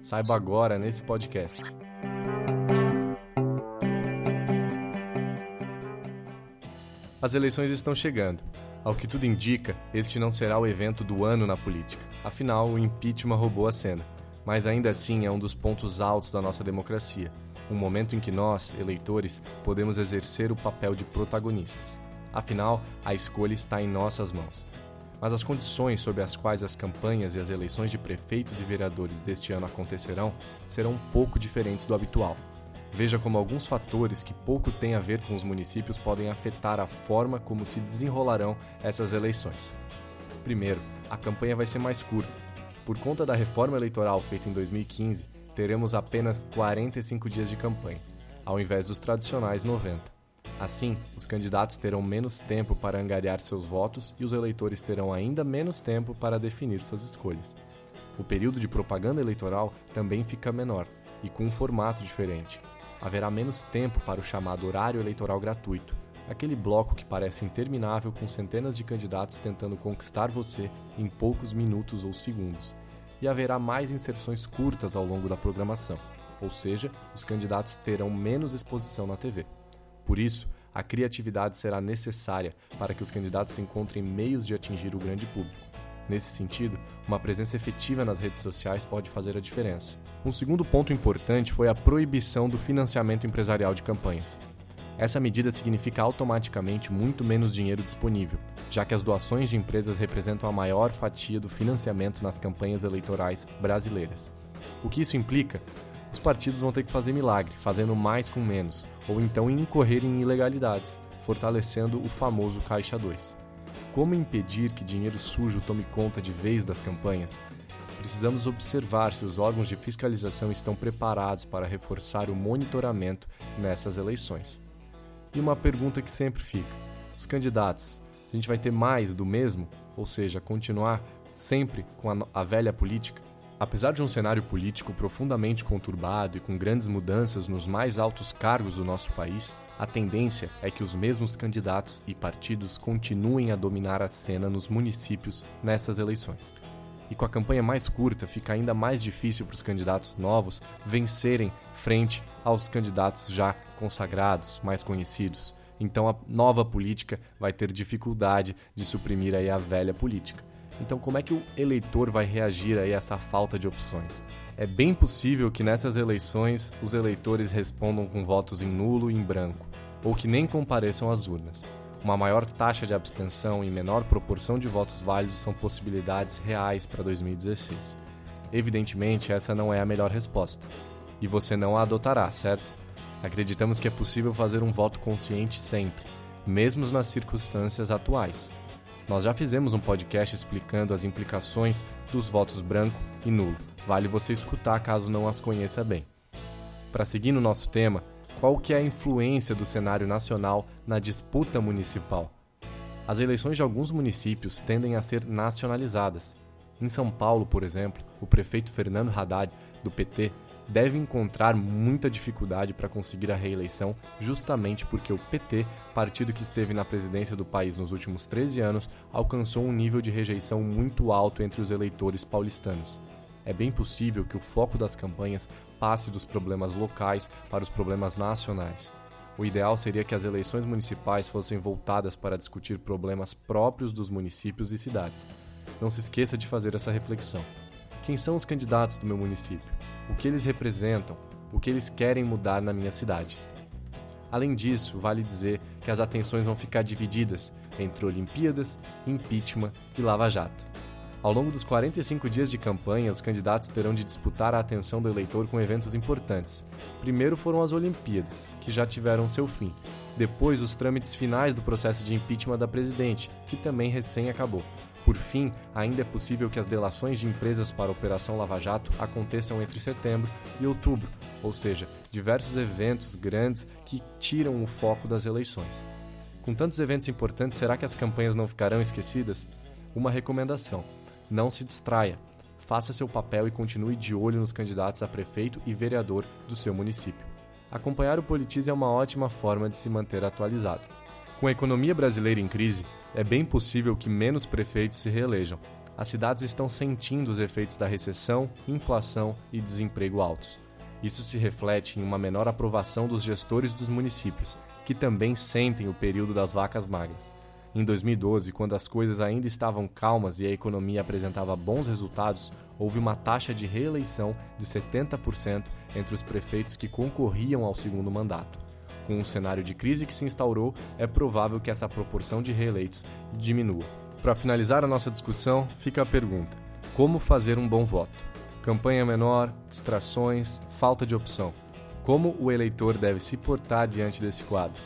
Saiba agora nesse podcast. As eleições estão chegando. Ao que tudo indica, este não será o evento do ano na política. Afinal, o impeachment roubou a cena. Mas ainda assim é um dos pontos altos da nossa democracia. Um momento em que nós, eleitores, podemos exercer o papel de protagonistas. Afinal, a escolha está em nossas mãos. Mas as condições sob as quais as campanhas e as eleições de prefeitos e vereadores deste ano acontecerão serão um pouco diferentes do habitual. Veja como alguns fatores que pouco têm a ver com os municípios podem afetar a forma como se desenrolarão essas eleições. Primeiro, a campanha vai ser mais curta. Por conta da reforma eleitoral feita em 2015, teremos apenas 45 dias de campanha, ao invés dos tradicionais 90. Assim, os candidatos terão menos tempo para angariar seus votos e os eleitores terão ainda menos tempo para definir suas escolhas. O período de propaganda eleitoral também fica menor e com um formato diferente. Haverá menos tempo para o chamado horário eleitoral gratuito, aquele bloco que parece interminável com centenas de candidatos tentando conquistar você em poucos minutos ou segundos. E haverá mais inserções curtas ao longo da programação, ou seja, os candidatos terão menos exposição na TV. Por isso, a criatividade será necessária para que os candidatos encontrem meios de atingir o grande público. Nesse sentido, uma presença efetiva nas redes sociais pode fazer a diferença. Um segundo ponto importante foi a proibição do financiamento empresarial de campanhas. Essa medida significa automaticamente muito menos dinheiro disponível, já que as doações de empresas representam a maior fatia do financiamento nas campanhas eleitorais brasileiras. O que isso implica? Os partidos vão ter que fazer milagre, fazendo mais com menos, ou então incorrer em ilegalidades, fortalecendo o famoso Caixa 2. Como impedir que dinheiro sujo tome conta de vez das campanhas? Precisamos observar se os órgãos de fiscalização estão preparados para reforçar o monitoramento nessas eleições. E uma pergunta que sempre fica: os candidatos, a gente vai ter mais do mesmo? Ou seja, continuar sempre com a, a velha política? Apesar de um cenário político profundamente conturbado e com grandes mudanças nos mais altos cargos do nosso país, a tendência é que os mesmos candidatos e partidos continuem a dominar a cena nos municípios nessas eleições. E com a campanha mais curta, fica ainda mais difícil para os candidatos novos vencerem frente aos candidatos já consagrados, mais conhecidos. Então a nova política vai ter dificuldade de suprimir aí a velha política. Então, como é que o eleitor vai reagir a essa falta de opções? É bem possível que nessas eleições os eleitores respondam com votos em nulo e em branco, ou que nem compareçam às urnas. Uma maior taxa de abstenção e menor proporção de votos válidos são possibilidades reais para 2016. Evidentemente, essa não é a melhor resposta. E você não a adotará, certo? Acreditamos que é possível fazer um voto consciente sempre, mesmo nas circunstâncias atuais. Nós já fizemos um podcast explicando as implicações dos votos branco e nulo. Vale você escutar caso não as conheça bem. Para seguir no nosso tema, qual que é a influência do cenário nacional na disputa municipal? As eleições de alguns municípios tendem a ser nacionalizadas. Em São Paulo, por exemplo, o prefeito Fernando Haddad, do PT, deve encontrar muita dificuldade para conseguir a reeleição, justamente porque o PT, partido que esteve na presidência do país nos últimos 13 anos, alcançou um nível de rejeição muito alto entre os eleitores paulistanos. É bem possível que o foco das campanhas passe dos problemas locais para os problemas nacionais. O ideal seria que as eleições municipais fossem voltadas para discutir problemas próprios dos municípios e cidades. Não se esqueça de fazer essa reflexão. Quem são os candidatos do meu município? O que eles representam? O que eles querem mudar na minha cidade? Além disso, vale dizer que as atenções vão ficar divididas entre Olimpíadas, impeachment e Lava Jato. Ao longo dos 45 dias de campanha, os candidatos terão de disputar a atenção do eleitor com eventos importantes. Primeiro foram as Olimpíadas, que já tiveram seu fim. Depois, os trâmites finais do processo de impeachment da presidente, que também recém acabou. Por fim, ainda é possível que as delações de empresas para a Operação Lava Jato aconteçam entre setembro e outubro, ou seja, diversos eventos grandes que tiram o foco das eleições. Com tantos eventos importantes, será que as campanhas não ficarão esquecidas? Uma recomendação: não se distraia. Faça seu papel e continue de olho nos candidatos a prefeito e vereador do seu município. Acompanhar o Politize é uma ótima forma de se manter atualizado. Com a economia brasileira em crise, é bem possível que menos prefeitos se reelejam. As cidades estão sentindo os efeitos da recessão, inflação e desemprego altos. Isso se reflete em uma menor aprovação dos gestores dos municípios, que também sentem o período das vacas magras. Em 2012, quando as coisas ainda estavam calmas e a economia apresentava bons resultados, houve uma taxa de reeleição de 70% entre os prefeitos que concorriam ao segundo mandato. Com o cenário de crise que se instaurou, é provável que essa proporção de reeleitos diminua. Para finalizar a nossa discussão, fica a pergunta: como fazer um bom voto? Campanha menor, distrações, falta de opção. Como o eleitor deve se portar diante desse quadro?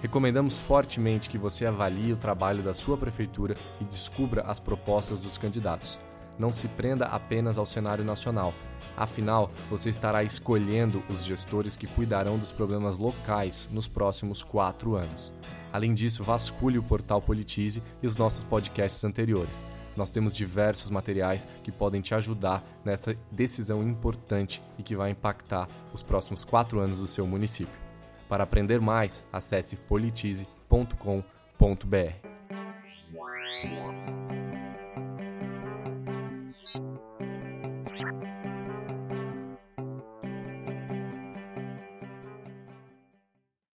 Recomendamos fortemente que você avalie o trabalho da sua prefeitura e descubra as propostas dos candidatos. Não se prenda apenas ao cenário nacional, Afinal, você estará escolhendo os gestores que cuidarão dos problemas locais nos próximos quatro anos. Além disso, vasculhe o portal Politize e os nossos podcasts anteriores. Nós temos diversos materiais que podem te ajudar nessa decisão importante e que vai impactar os próximos quatro anos do seu município. Para aprender mais, acesse politize.com.br. Thank you.